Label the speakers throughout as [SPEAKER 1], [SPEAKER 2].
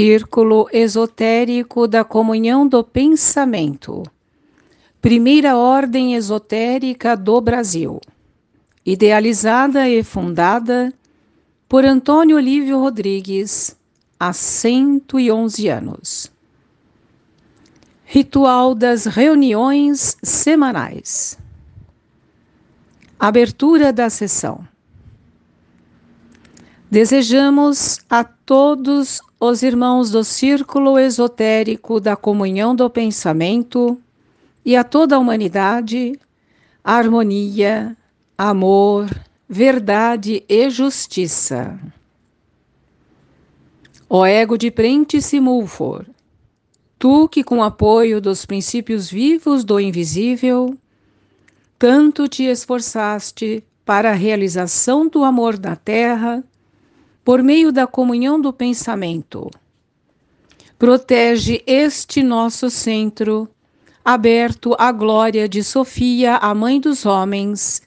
[SPEAKER 1] Círculo Esotérico da Comunhão do Pensamento. Primeira Ordem Esotérica do Brasil. Idealizada e fundada por Antônio Olívio Rodrigues há 111 anos. Ritual das reuniões semanais. Abertura da sessão. Desejamos a todos os irmãos do círculo esotérico da comunhão do pensamento e a toda a humanidade harmonia, amor, verdade e justiça. Ó ego de Prentice Mulford, tu que com apoio dos princípios vivos do invisível, tanto te esforçaste para a realização do amor na terra, por meio da comunhão do pensamento. Protege este nosso centro, aberto à glória de Sofia, a mãe dos homens,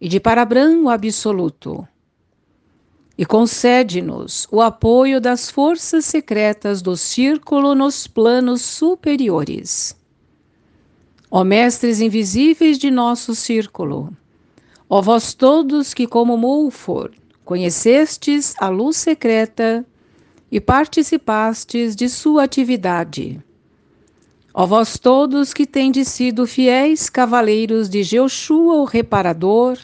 [SPEAKER 1] e de Parabram o absoluto. E concede-nos o apoio das forças secretas do círculo nos planos superiores. Ó mestres invisíveis de nosso círculo, ó vós todos que, como Mulford, conhecestes a luz secreta e participastes de sua atividade. Ó vós todos que tendes sido fiéis cavaleiros de Jeoshua o Reparador,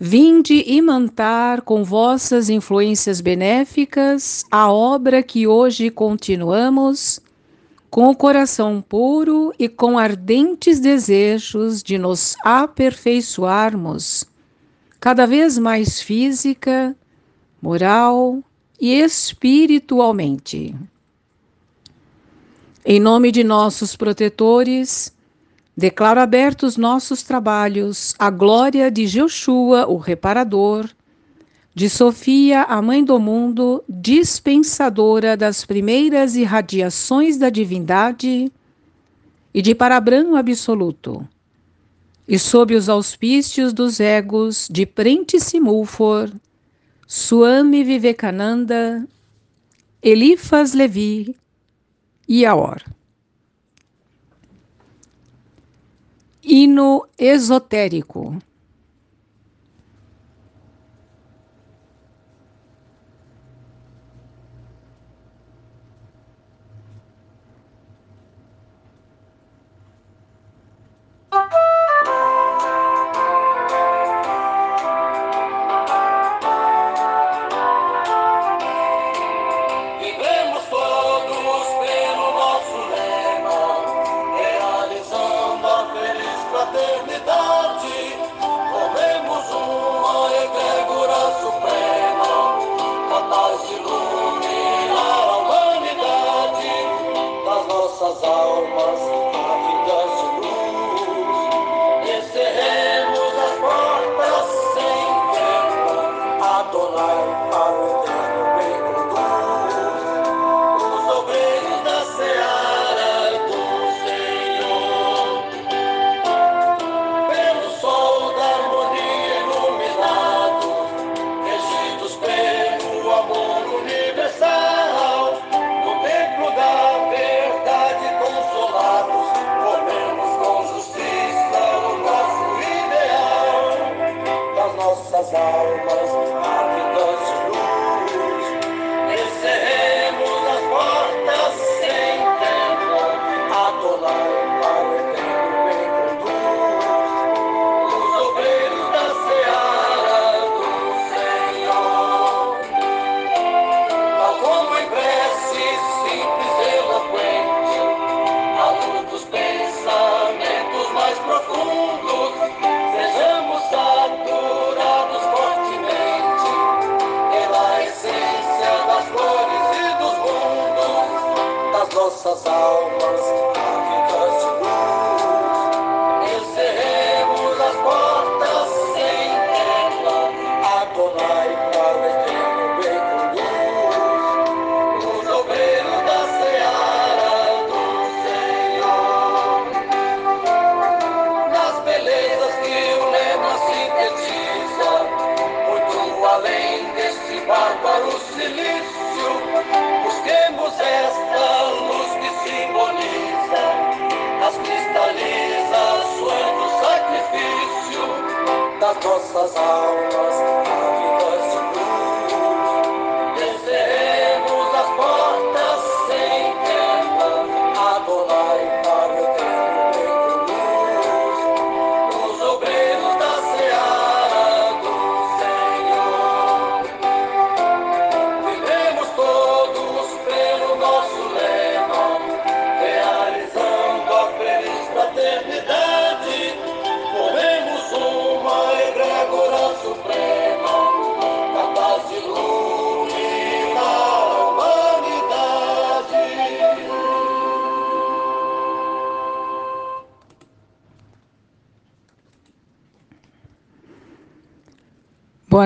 [SPEAKER 1] vinde imantar com vossas influências benéficas a obra que hoje continuamos, com o coração puro e com ardentes desejos de nos aperfeiçoarmos cada vez mais física, moral e espiritualmente. Em nome de nossos protetores, declaro abertos nossos trabalhos à glória de Joshua, o reparador, de Sofia, a mãe do mundo, dispensadora das primeiras irradiações da divindade, e de Parabram absoluto e sob os auspícios dos egos de Prentice Mulford, Swami Vivekananda, Elifas Levi e Aor. Hino esotérico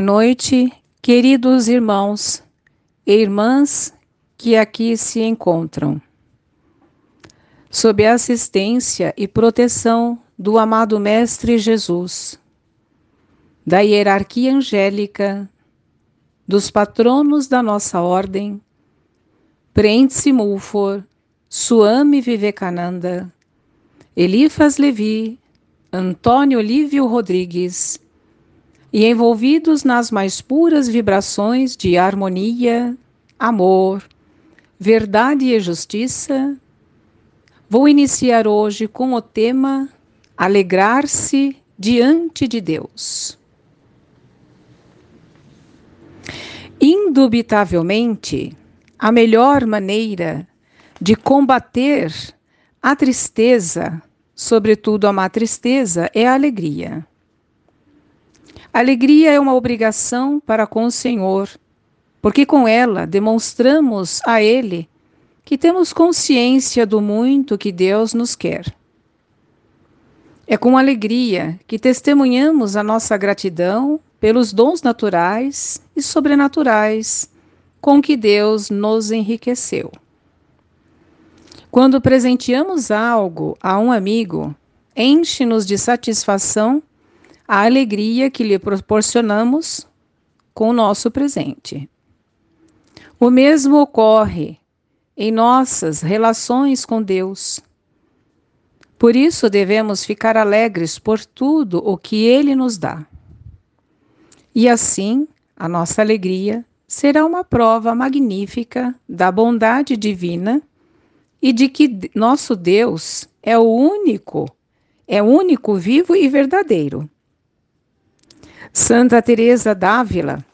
[SPEAKER 1] Noite, queridos irmãos e irmãs que aqui se encontram. Sob a assistência e proteção do amado Mestre Jesus, da hierarquia angélica, dos patronos da nossa ordem, Prentice Mulfor, Suame Vivekananda, Elifas Levi, Antônio Olívio Rodrigues, e envolvidos nas mais puras vibrações de harmonia, amor, verdade e justiça, vou iniciar hoje com o tema Alegrar-se diante de Deus. Indubitavelmente, a melhor maneira de combater a tristeza, sobretudo a má tristeza, é a alegria. Alegria é uma obrigação para com o Senhor, porque com ela demonstramos a Ele que temos consciência do muito que Deus nos quer. É com alegria que testemunhamos a nossa gratidão pelos dons naturais e sobrenaturais com que Deus nos enriqueceu. Quando presenteamos algo a um amigo, enche-nos de satisfação a alegria que lhe proporcionamos com o nosso presente. O mesmo ocorre em nossas relações com Deus. Por isso devemos ficar alegres por tudo o que Ele nos dá. E assim, a nossa alegria será uma prova magnífica da bondade divina e de que nosso Deus é o único, é único, vivo e verdadeiro. Santa Teresa d'Ávila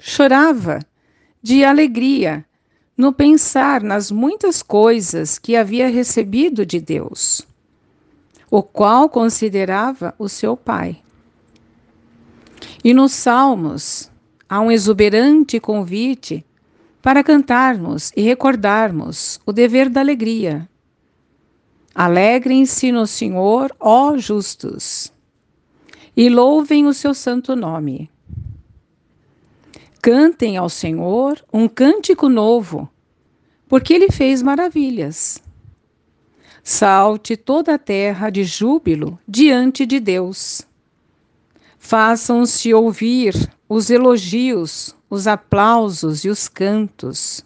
[SPEAKER 1] chorava de alegria no pensar nas muitas coisas que havia recebido de Deus, o qual considerava o seu Pai. E nos Salmos há um exuberante convite para cantarmos e recordarmos o dever da alegria. Alegrem-se no Senhor, ó justos e louvem o seu santo nome. Cantem ao Senhor um cântico novo, porque ele fez maravilhas. Salte toda a terra de júbilo diante de Deus. Façam-se ouvir os elogios, os aplausos e os cantos.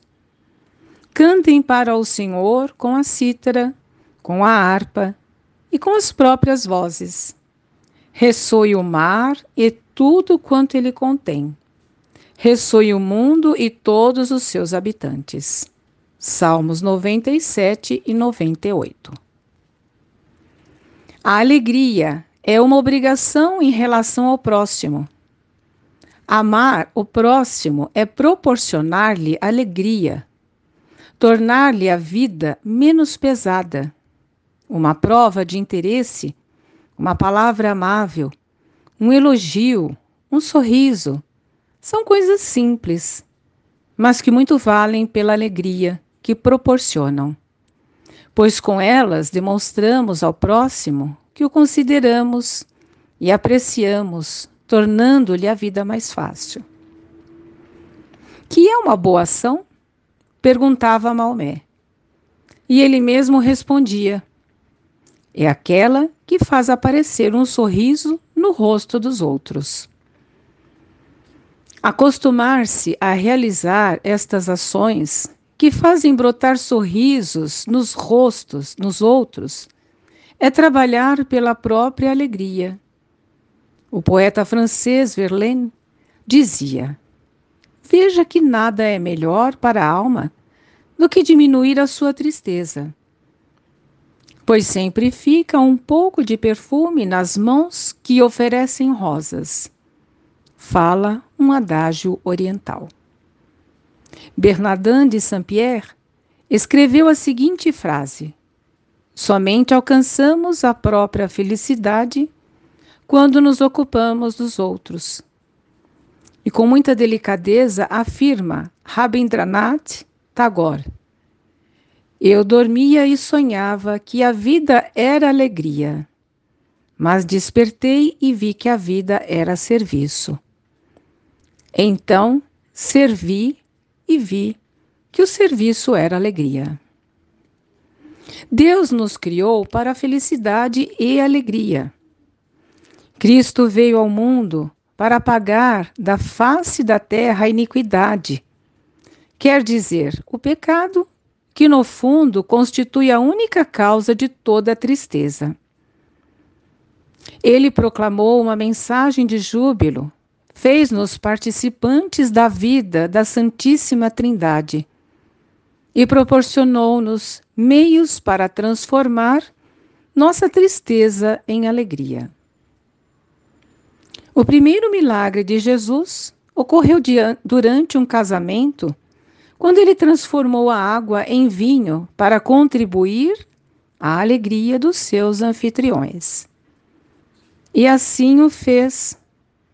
[SPEAKER 1] Cantem para o Senhor com a cítara, com a harpa e com as próprias vozes ressoe o mar e tudo quanto ele contém. Ressoe o mundo e todos os seus habitantes. Salmos 97 e 98. A alegria é uma obrigação em relação ao próximo. Amar o próximo é proporcionar-lhe alegria, tornar-lhe a vida menos pesada. Uma prova de interesse uma palavra amável, um elogio, um sorriso. São coisas simples, mas que muito valem pela alegria que proporcionam. Pois com elas demonstramos ao próximo que o consideramos e apreciamos, tornando-lhe a vida mais fácil. Que é uma boa ação? perguntava Maomé. E ele mesmo respondia: é aquela que faz aparecer um sorriso no rosto dos outros. Acostumar-se a realizar estas ações que fazem brotar sorrisos nos rostos nos outros é trabalhar pela própria alegria. O poeta francês Verlaine dizia: Veja que nada é melhor para a alma do que diminuir a sua tristeza, pois sempre fica um pouco de perfume nas mãos que oferecem rosas. Fala um adágio oriental. Bernardin de Saint-Pierre escreveu a seguinte frase: Somente alcançamos a própria felicidade quando nos ocupamos dos outros. E com muita delicadeza afirma Rabindranath Tagore: Eu dormia e sonhava que a vida era alegria, mas despertei e vi que a vida era serviço. Então servi e vi que o serviço era alegria. Deus nos criou para a felicidade e alegria. Cristo veio ao mundo para apagar da face da terra a iniquidade, quer dizer, o pecado, que no fundo constitui a única causa de toda a tristeza. Ele proclamou uma mensagem de júbilo, fez-nos participantes da vida da Santíssima Trindade e proporcionou-nos meios para transformar nossa tristeza em alegria. O primeiro milagre de Jesus ocorreu durante um casamento, quando ele transformou a água em vinho para contribuir à alegria dos seus anfitriões. E assim o fez,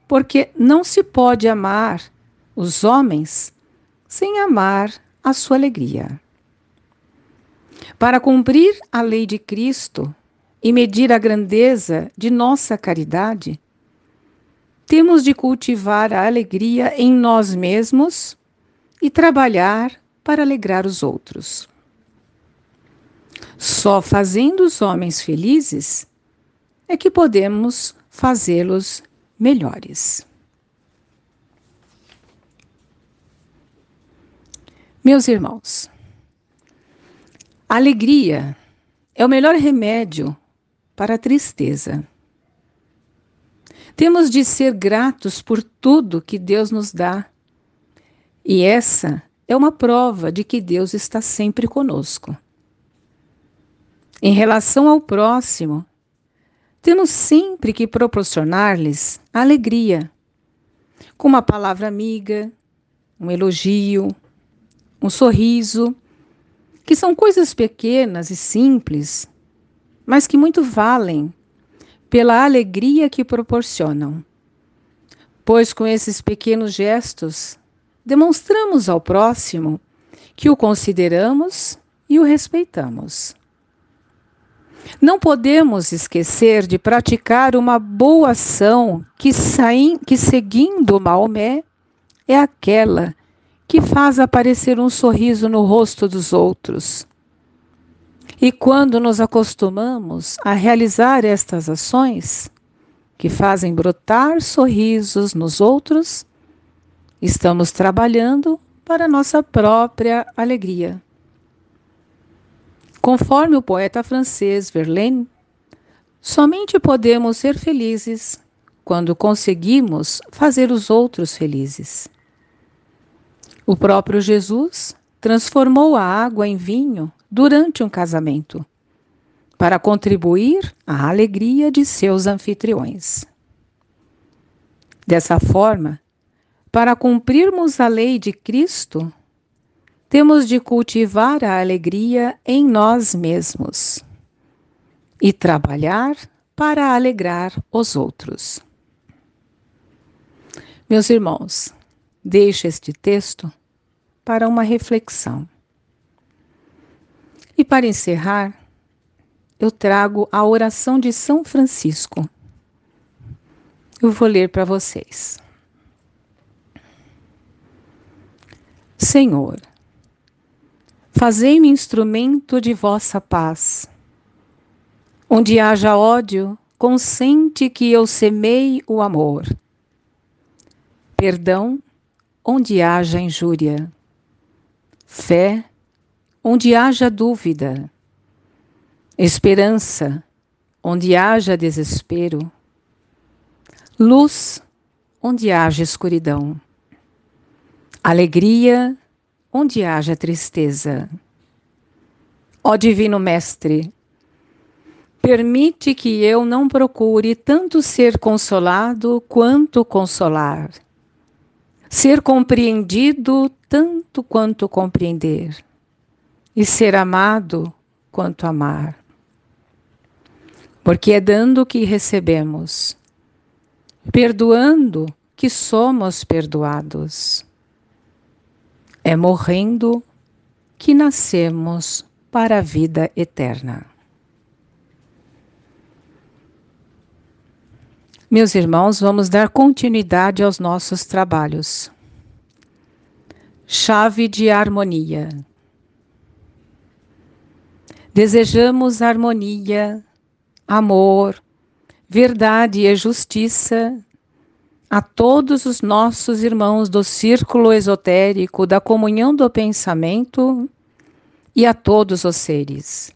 [SPEAKER 1] porque não se pode amar os homens sem amar a sua alegria. Para cumprir a lei de Cristo e medir a grandeza de nossa caridade, temos de cultivar a alegria em nós mesmos e trabalhar para alegrar os outros. Só fazendo os homens felizes é que podemos fazê-los melhores. Meus irmãos, alegria é o melhor remédio para a tristeza. Temos de ser gratos por tudo que Deus nos dá. E essa é uma prova de que Deus está sempre conosco. Em relação ao próximo, temos sempre que proporcionar-lhes alegria, com uma palavra amiga, um elogio, um sorriso, que são coisas pequenas e simples, mas que muito valem pela alegria que proporcionam. Pois com esses pequenos gestos, demonstramos ao próximo que o consideramos e o respeitamos. Não podemos esquecer de praticar uma boa ação que, que seguindo Maomé, é aquela que faz aparecer um sorriso no rosto dos outros. E quando nos acostumamos a realizar estas ações, que fazem brotar sorrisos nos outros, estamos trabalhando para nossa própria alegria. Conforme o poeta francês Verlaine, somente podemos ser felizes quando conseguimos fazer os outros felizes. O próprio Jesus transformou a água em vinho durante um casamento, para contribuir à alegria de seus anfitriões. Dessa forma, para cumprirmos a lei de Cristo, temos de cultivar a alegria em nós mesmos e trabalhar para alegrar os outros. Meus irmãos, Deixo este texto para uma reflexão. E para encerrar, eu trago a oração de São Francisco. Eu vou ler para vocês. Senhor, fazei-me instrumento de vossa paz. Onde haja ódio, consente que eu semei o amor. Perdão onde haja injúria, fé onde haja dúvida, esperança onde haja desespero, Luz onde haja escuridão. Alegria onde haja tristeza. Ó Divino Mestre, permite que eu não procure tanto ser consolado quanto consolar, ser compreendido tanto quanto compreender, e ser amado quanto amar. Porque é dando que recebemos, perdoando que somos perdoados. É morrendo que nascemos para a vida eterna. Meus irmãos, vamos dar continuidade aos nossos trabalhos. Chave de harmonia. Desejamos harmonia, amor, verdade e justiça a todos os nossos irmãos do círculo esotérico da comunhão do pensamento e a todos os seres.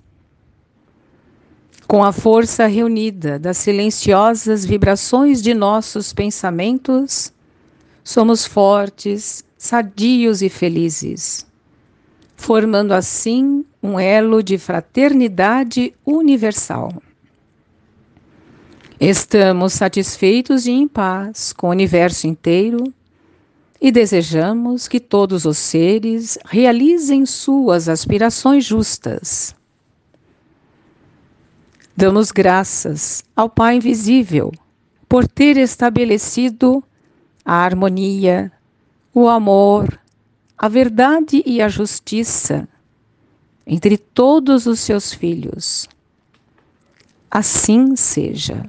[SPEAKER 1] Com a força reunida das silenciosas vibrações de nossos pensamentos, somos fortes, sadios e felizes, formando assim um elo de fraternidade universal. Estamos satisfeitos e em paz com o universo inteiro e desejamos que todos os seres realizem suas aspirações justas. Damos graças ao Pai Invisível por ter estabelecido a harmonia, o amor, a verdade e a justiça entre todos os seus filhos. Assim seja.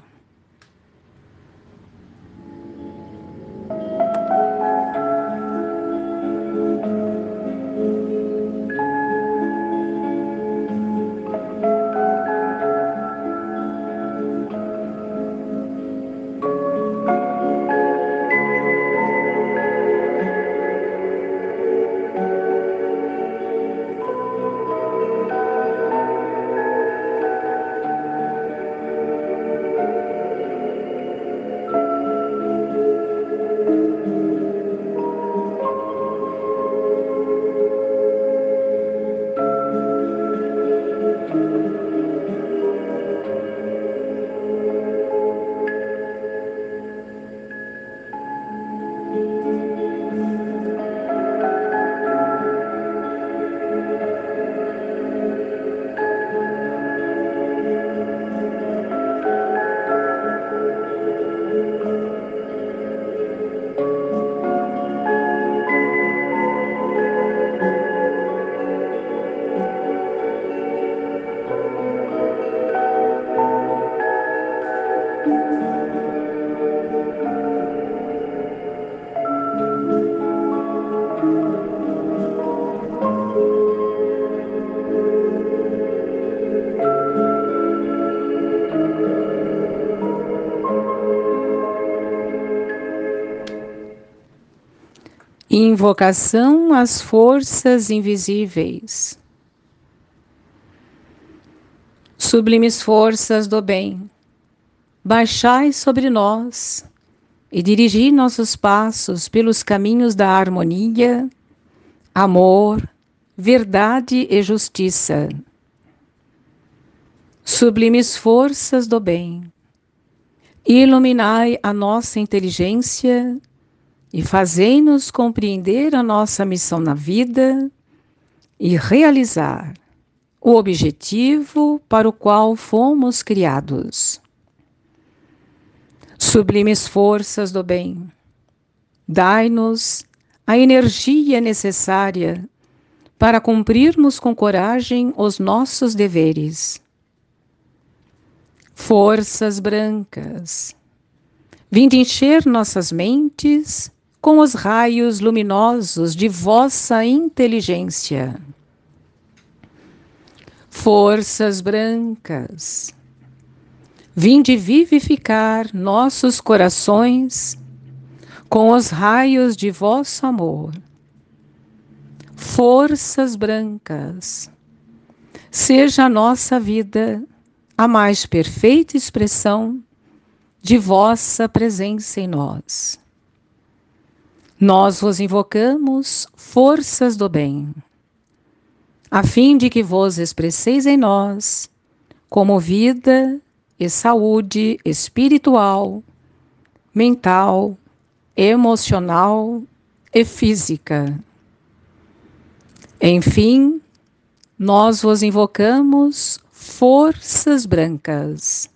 [SPEAKER 1] Invocação às forças invisíveis. Sublimes forças do bem, baixai sobre nós e dirigi nossos passos pelos caminhos da harmonia, amor, verdade e justiça. Sublimes forças do bem, iluminai a nossa inteligência e fazei-nos compreender a nossa missão na vida e realizar o objetivo para o qual fomos criados. Sublimes forças do bem, dai-nos a energia necessária para cumprirmos com coragem os nossos deveres. Forças brancas, vinde encher nossas mentes com os raios luminosos de vossa inteligência. Forças brancas, vinde vivificar nossos corações com os raios de vosso amor. Forças brancas, seja a nossa vida a mais perfeita expressão de vossa presença em nós. Nós vos invocamos, forças do bem, a fim de que vos expresseis em nós como vida e saúde espiritual, mental, emocional e física. Enfim, nós vos invocamos forças brancas,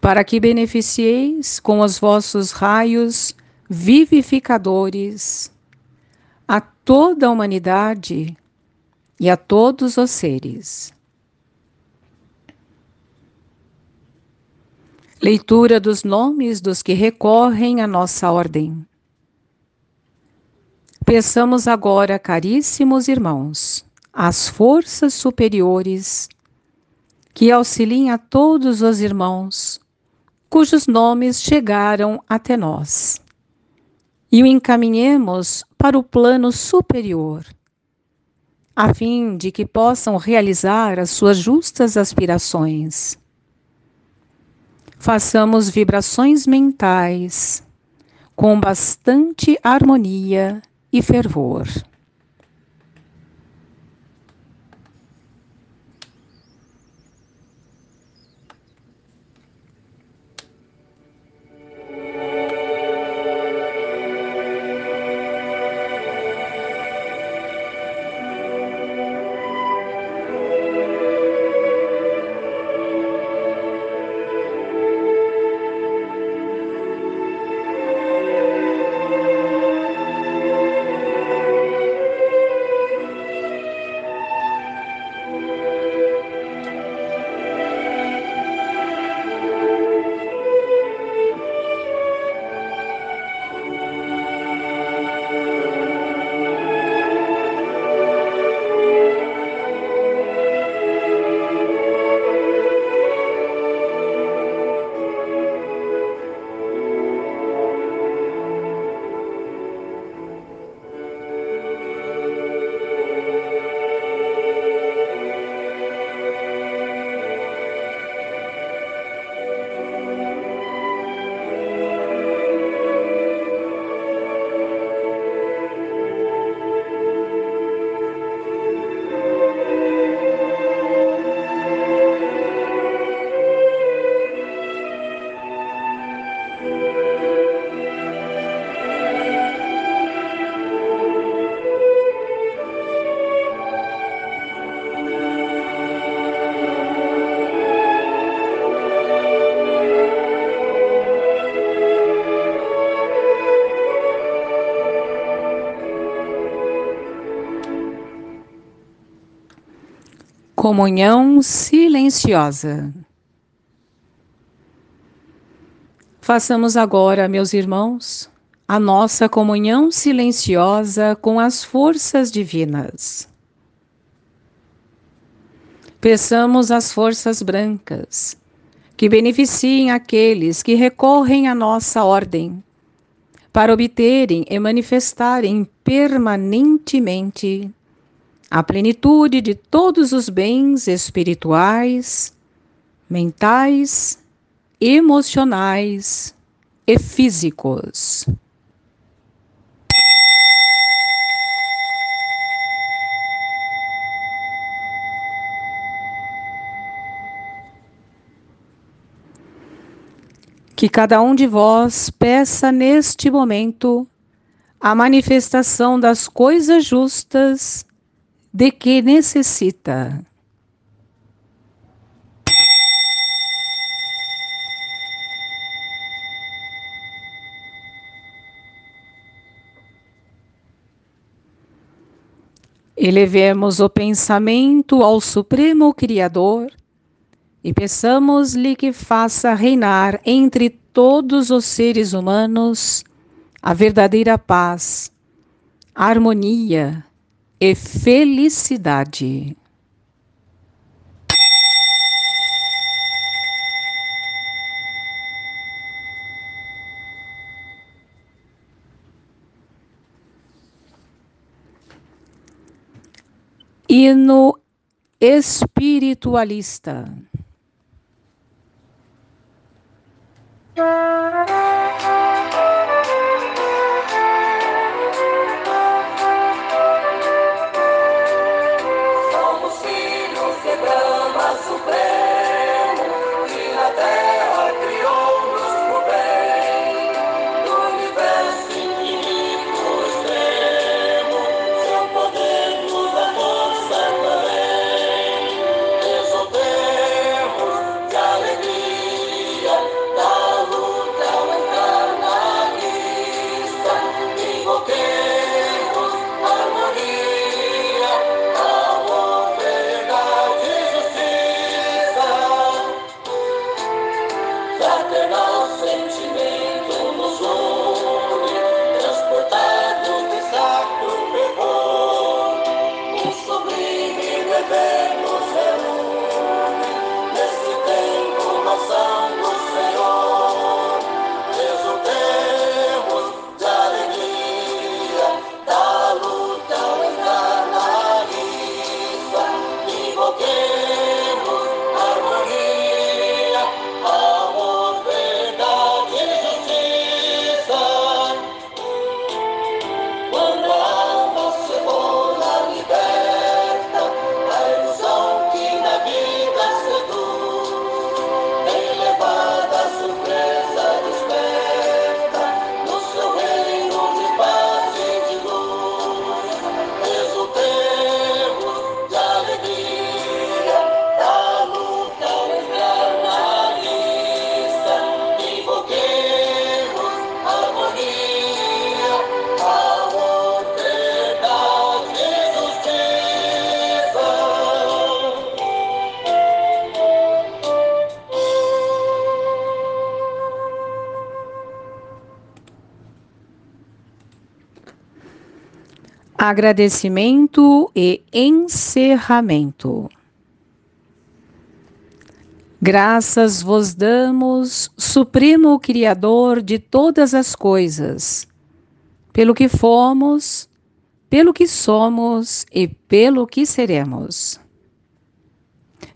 [SPEAKER 1] para que beneficieis com os vossos raios vivificadores a toda a humanidade e a todos os seres. Leitura dos nomes dos que recorrem à nossa ordem. Peçamos agora, caríssimos irmãos, às forças superiores que auxiliem a todos os irmãos cujos nomes chegaram até nós e o encaminhemos para o plano superior, a fim de que possam realizar as suas justas aspirações. Façamos vibrações mentais com bastante harmonia e fervor. Comunhão silenciosa. Façamos agora, meus irmãos, a nossa comunhão silenciosa com as forças divinas. Peçamos às forças brancas que beneficiem aqueles que recorrem à nossa ordem, para obterem e manifestarem permanentemente a plenitude de todos os bens espirituais, mentais, emocionais e físicos. Que cada um de vós peça neste momento a manifestação das coisas justas de que necessita. Elevemos o pensamento ao Supremo Criador e peçamos-lhe que faça reinar entre todos os seres humanos a verdadeira paz, a harmonia, e felicidade. Hino espiritualista. Agradecimento e encerramento. Graças vos damos, Supremo Criador de todas as coisas, pelo que fomos, pelo que somos e pelo que seremos.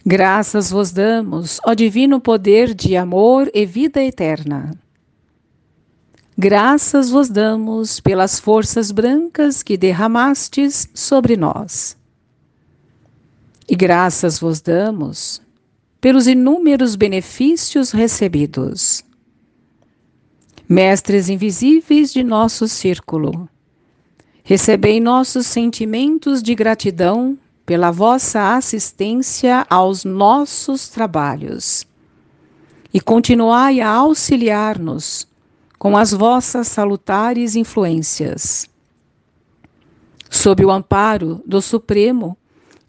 [SPEAKER 1] Graças vos damos, ó Divino Poder de amor e vida eterna Graças vos damos pelas forças brancas que derramastes sobre nós. E graças vos damos pelos inúmeros benefícios recebidos. Mestres invisíveis de nosso círculo, recebei nossos sentimentos de gratidão pela vossa assistência aos nossos trabalhos e continuai a auxiliar-nos com as vossas salutares influências. Sob o amparo do Supremo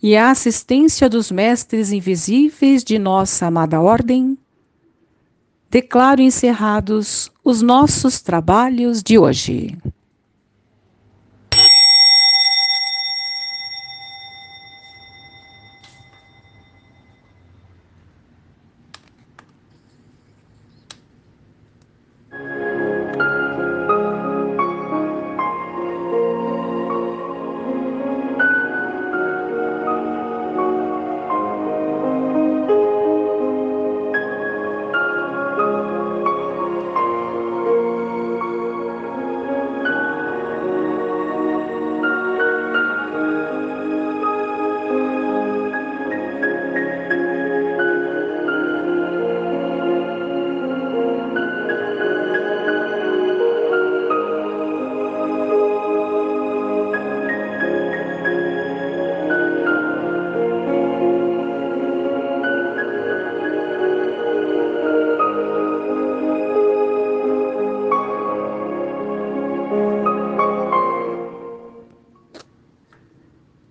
[SPEAKER 1] e a assistência dos mestres invisíveis de nossa amada Ordem, declaro encerrados os nossos trabalhos de hoje.